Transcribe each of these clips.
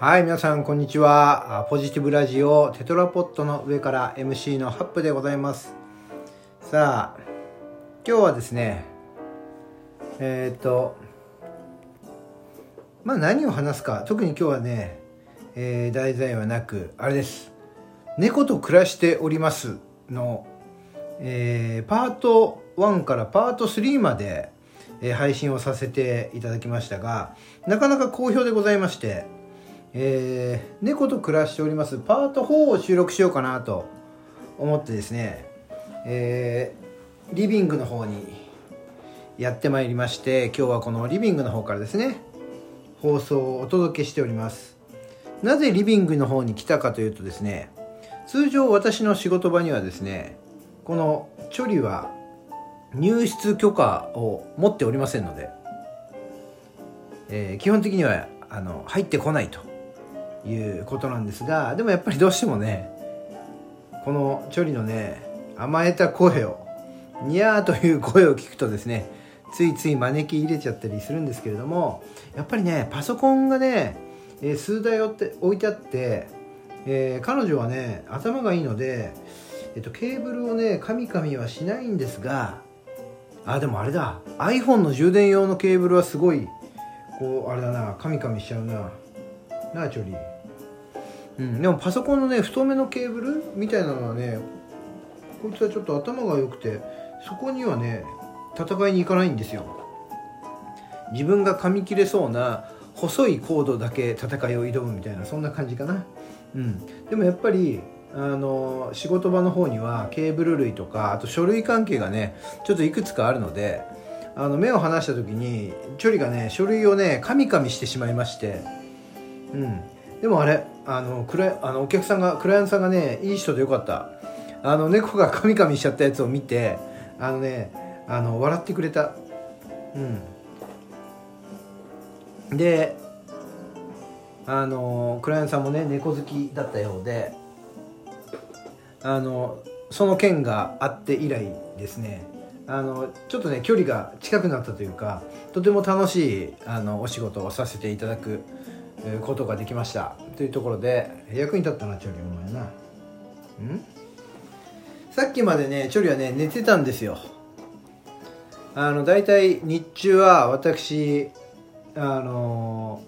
はい、皆さん、こんにちは。ポジティブラジオテトラポットの上から MC のハップでございます。さあ、今日はですね、えっ、と、まあ何を話すか、特に今日はね、えー題材はなく、あれです。猫と暮らしておりますの、えーパート1からパート3まで、えー配信をさせていただきましたが、なかなか好評でございまして、えー猫と暮らしております。パート4を収録しようかなと思ってですね、えーリビングの方にやってまいりまして今日はこのリビングの方からですね放送をお届けしております。なぜリビングの方に来たかというとですね通常私の仕事場にはですねこのチョリは入室許可を持っておりませんので、えー基本的にはあの入ってこないと。いうことなんですがでもやっぱりどうしてもねこのチョリのね甘えた声をニャーという声を聞くとですねついつい招き入れちゃったりするんですけれどもやっぱりねパソコンがね、え数台置って置いてあって、えー彼女はね頭がいいので、えっと、ケーブルをねカミカミはしないんですがあでもあれだ iPhone の充電用のケーブルはすごいこうあれだなカミカミしちゃうな。なあチョリうんでもパソコンのね太めのケーブルみたいなのはねこいつはちょっと頭が良くてそこにはね戦いに行かないんですよ。自分が噛み切れそうな細いコードだけ戦いを挑むみたいなそんな感じかな。うん。でもやっぱりあの仕事場の方にはケーブル類とかあと書類関係がねちょっといくつかあるのであの目を離した時にチョリがね書類をねカミカミしてしまいましてうん。でもあれあのクライあのお客さんがクライアントさんがねいい人でよかった。あの猫がカミカミしちゃったやつを見てあのねあの笑ってくれた。うん。であのクライアントさんもね猫好きだったようであのその件があって以来ですね。あのちょっとね距離が近くなったというかとても楽しいあのお仕事をさせていただくことができました。というところで役に立ったなチョリお前な。うん？さっきまでねチョリはね寝てたんですよ。あの大体日中は私あの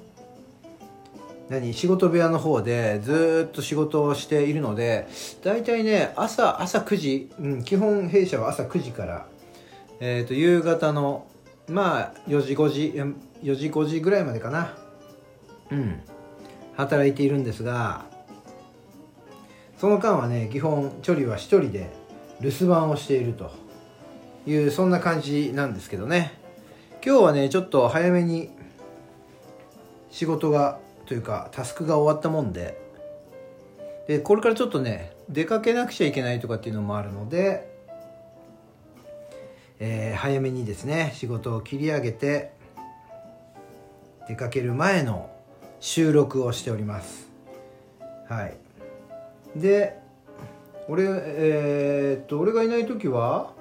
何仕事部屋の方でずっと仕事をしているので大体ね朝朝9時、うん、基本弊社は朝9時から、えー、と夕方のまあ4時5時4時5時ぐらいまでかな。うん。働いているんですがその間はね基本チョリは一人で留守番をしていると。いうそんな感じなんですけどね。今日はねちょっと早めに仕事がというかタスクが終わったもんで。でこれからちょっとね出かけなくちゃいけないとかっていうのもあるので、えー早めにですね仕事を切り上げて出かける前の収録をしております。はい。で俺えーっと俺がいない時は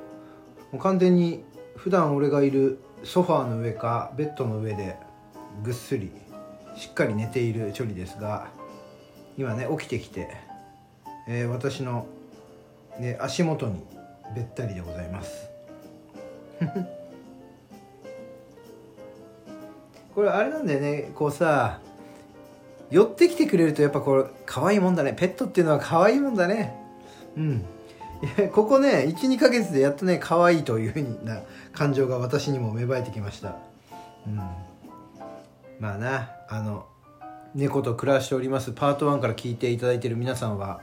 もう完全に普段俺がいるソファーの上かベッドの上でぐっすりしっかり寝ているチョリですが今ね起きてきて、えー私の、ね、足元にべったりでございます。これあれなんだよねこうさ寄ってきてくれるとやっぱこれ可愛いもんだね。ペットっていうのは可愛いもんだね。うん。ここね12ヶ月でやっとね可愛いというふうな感情が私にも芽生えてきました。うん。まあなあの猫と暮らしておりますパート1から聞いていただいている皆さんは、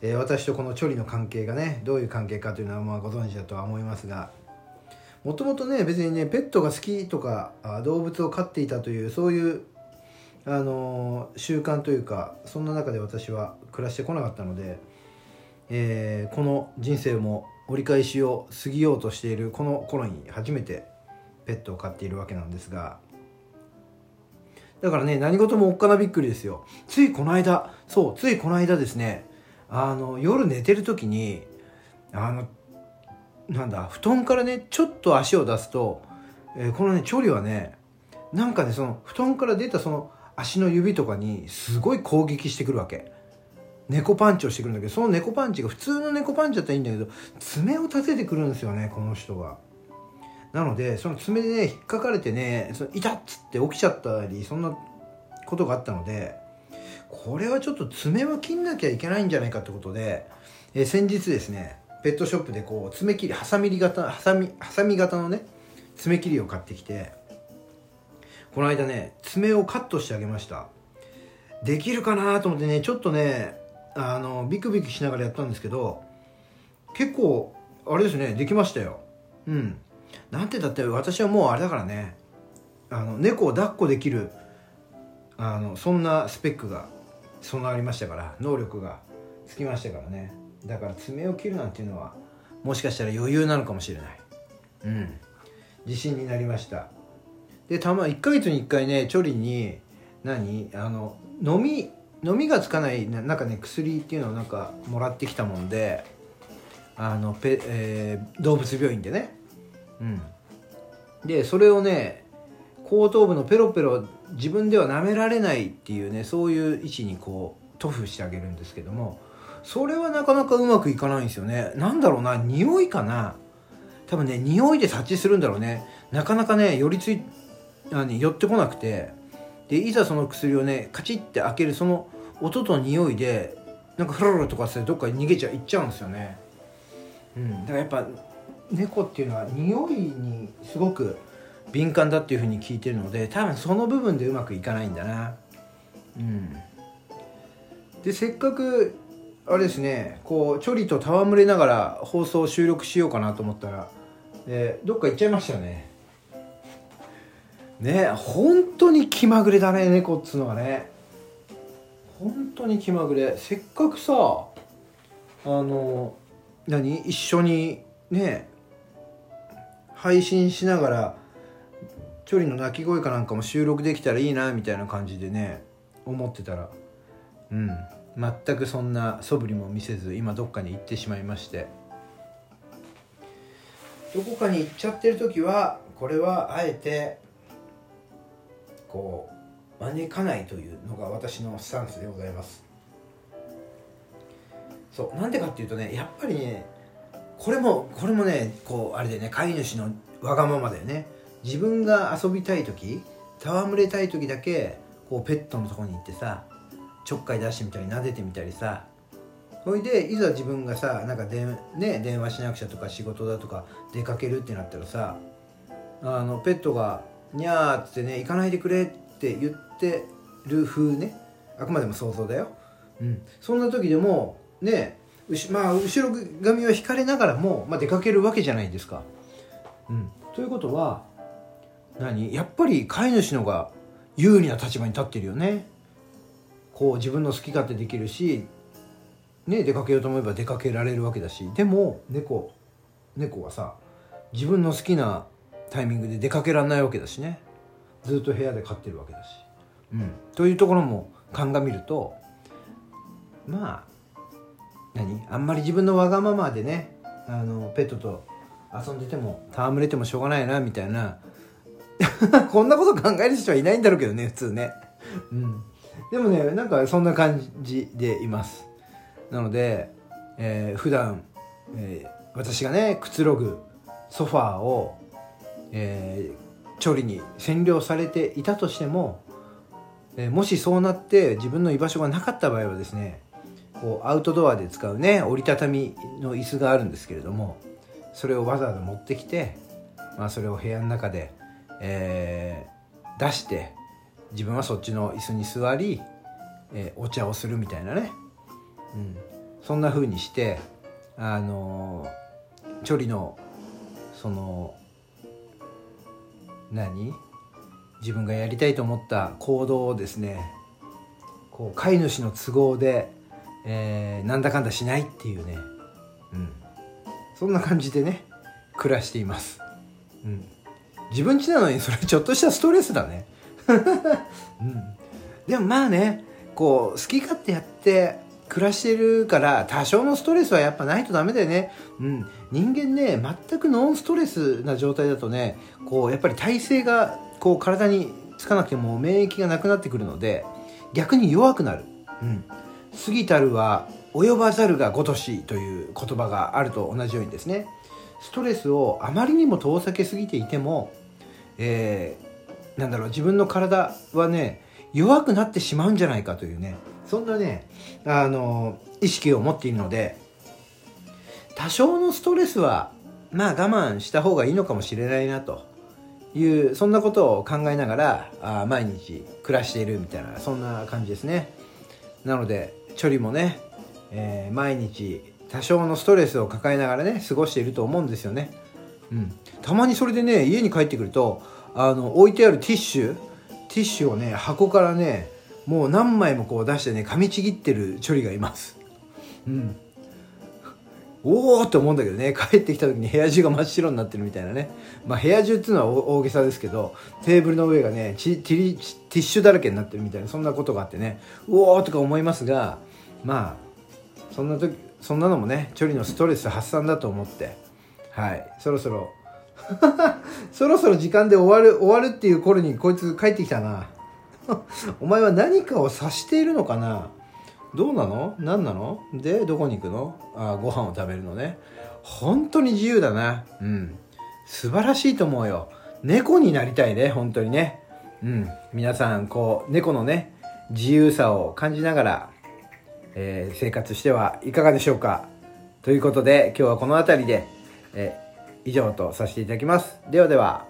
えー私とこのチョリの関係がねどういう関係かというのはまあご存知だとは思いますがもともとね別にねペットが好きとかあ動物を飼っていたというそういうあの習慣というかそんな中で私は暮らしてこなかったので、えーこの人生も折り返しを過ぎようとしているこの頃に初めてペットを飼っているわけなんですがだからね何事もおっかなびっくりですよ。ついこの間そうついこの間ですねあの夜寝てる時にあのなんだ布団からねちょっと足を出すと、えーこのねチョリはねなんかねその布団から出たその足の指とかにすごい攻撃してくるわけ。猫パンチをしてくるんだけどその猫パンチが普通の猫パンチだったらいいんだけど爪を立ててくるんですよねこの人が。なのでその爪でね引っかかれてねその痛っつって起きちゃったりそんなことがあったのでこれはちょっと爪は切んなきゃいけないんじゃないかってことで、えー、先日ですねペットショップでこう爪切りハサミ型ハサミハサミ型のね爪切りを買ってきてこの間ね爪をカットしてあげました。できるかなと思ってねちょっとねあのビクビクしながらやったんですけど結構あれですねできましたよ。うん。なんてだって私はもうあれだからねあの猫を抱っこできるあのそんなスペックが備わりましたから能力がつきましたからね。だから爪を切るなんていうのはもしかしたら余裕なのかもしれない。うん。自信になりました。でたま1ヶ月に1回ねチョリに何？あの飲み飲みがつかないなんかね薬っていうのをなんかもらってきたもんであのペ、えー、動物病院でね。うん。でそれをね後頭部のペロペロ自分では舐められないっていうねそういう位置にこう塗布してあげるんですけどもそれはなかなかうまくいかないんですよね。なんだろうな匂いかな。多分ね匂いで察知するんだろうね。なかなかね寄りついに寄ってこなくてでいざその薬をねカチッて開けるその音と匂いでなんかフラフラとかしてどっかに逃げちゃいっちゃうんですよね。うんだからやっぱ猫っていうのは匂いにすごく敏感だっていうふうに聞いてるので多分その部分でうまくいかないんだな。うん。でせっかくあれですねこうチョリと戯れながら放送収録しようかなと思ったら、えー、どっか行っちゃいましたよね。ね本当に気まぐれだね猫っつうのはね。本当に気まぐれ。せっかくさあの何一緒にね配信しながらチョリの鳴き声かなんかも収録できたらいいなみたいな感じでね思ってたら。うん。全くそんな素振りも見せず今どっかに行ってしまいまして。どこかに行っちゃってる時はこれはあえてこう招かないというのが私のスタンスでございます。そうなんでかっていうとねやっぱりねこれもこれもねこうあれでね飼い主のわがままだよね。自分が遊びたい時戯れたい時だけこうペットのとこに行ってさちょっかい出してみたり撫でてみたりさそれでいざ自分がさなんかで、ね、電話しなくちゃとか仕事だとか出かけるってなったらさあのペットが「にゃー」っつってね「行かないでくれ」って言ってる風ね。あくまでも想像だよ、うん、そんな時でもねまあ後ろ髪は引かれながらも、まあ、出かけるわけじゃないですか。うん、ということは何？やっぱり飼い主のが有利な立場に立ってるよね。こう自分の好き勝手できるし、ね、出かけようと思えば出かけられるわけだし。でも猫猫はさ自分の好きなタイミングで出かけられないわけだしね。ずっと部屋で飼ってるわけだし。うん、というところも鑑みるとまあ何？あんまり自分のわがままでねあのペットと遊んでても戯れてもしょうがないなみたいな。こんなこと考える人はいないんだろうけどね普通ね。うん。でもねなんかそんな感じでいます。なので、えー、普段、えー、私がねくつろぐソファーを、えー、調理に占領されていたとしても、えー、もしそうなって自分の居場所がなかった場合はですねこうアウトドアで使うね折りたたみの椅子があるんですけれどもそれをわざわざ持ってきて、まあ、それを部屋の中で、えー、出して自分はそっちの椅子に座り、えー、お茶をするみたいなね、うん、そんな風にしてあのー、チョリのその何？自分がやりたいと思った行動をですねこう飼い主の都合で、えー、なんだかんだしないっていうね、うん、そんな感じでね暮らしています、うん、自分家なのにそれちょっとしたストレスだね。うん、でもまあねこう好き勝手やって暮らしてるから多少のストレスはやっぱないとダメだよね。うん。人間ね、全くノンストレスな状態だとね、こう、やっぱり体勢が、こう、体につかなくても免疫がなくなってくるので逆に弱くなる、うん、過ぎたるは及ばざるが如しという言葉があると同じようにですねストレスをあまりにも遠ざけすぎていても、えー、なんだろう自分の体はね弱くなってしまうんじゃないかというねそんなねあの意識を持っているので多少のストレスはまあ我慢した方がいいのかもしれないなというそんなことを考えながらあ毎日暮らしているみたいなそんな感じですね。なのでチョリもね、えー、毎日多少のストレスを抱えながらね過ごしていると思うんですよね。うん。たまにそれでね家に帰ってくるとあの置いてあるティッシュティッシュをね箱からねもう何枚もこう出してね噛みちぎってるチョリがいます。うん。おおって思うんだけどね。帰ってきた時に部屋中が真っ白になってるみたいなね。まあ部屋中っていうのは大げさですけどテーブルの上がねティッシュだらけになってるみたいなそんなことがあってね。うおーとか思いますがまあそんな時そんなのもねチョリのストレス発散だと思って。はい。そろそろ。そろそろ時間で終わる終わるっていう頃にこいつ帰ってきたな。お前は何かを察しているのかな？どうなの？何なの？でどこに行くの？あご飯を食べるのね。本当に自由だな。うん。素晴らしいと思うよ。猫になりたいね本当にね。うん。皆さんこう猫のね自由さを感じながら、えー、生活してはいかがでしょうか？ということで今日はこの辺りで、えー、以上とさせていただきます。ではでは。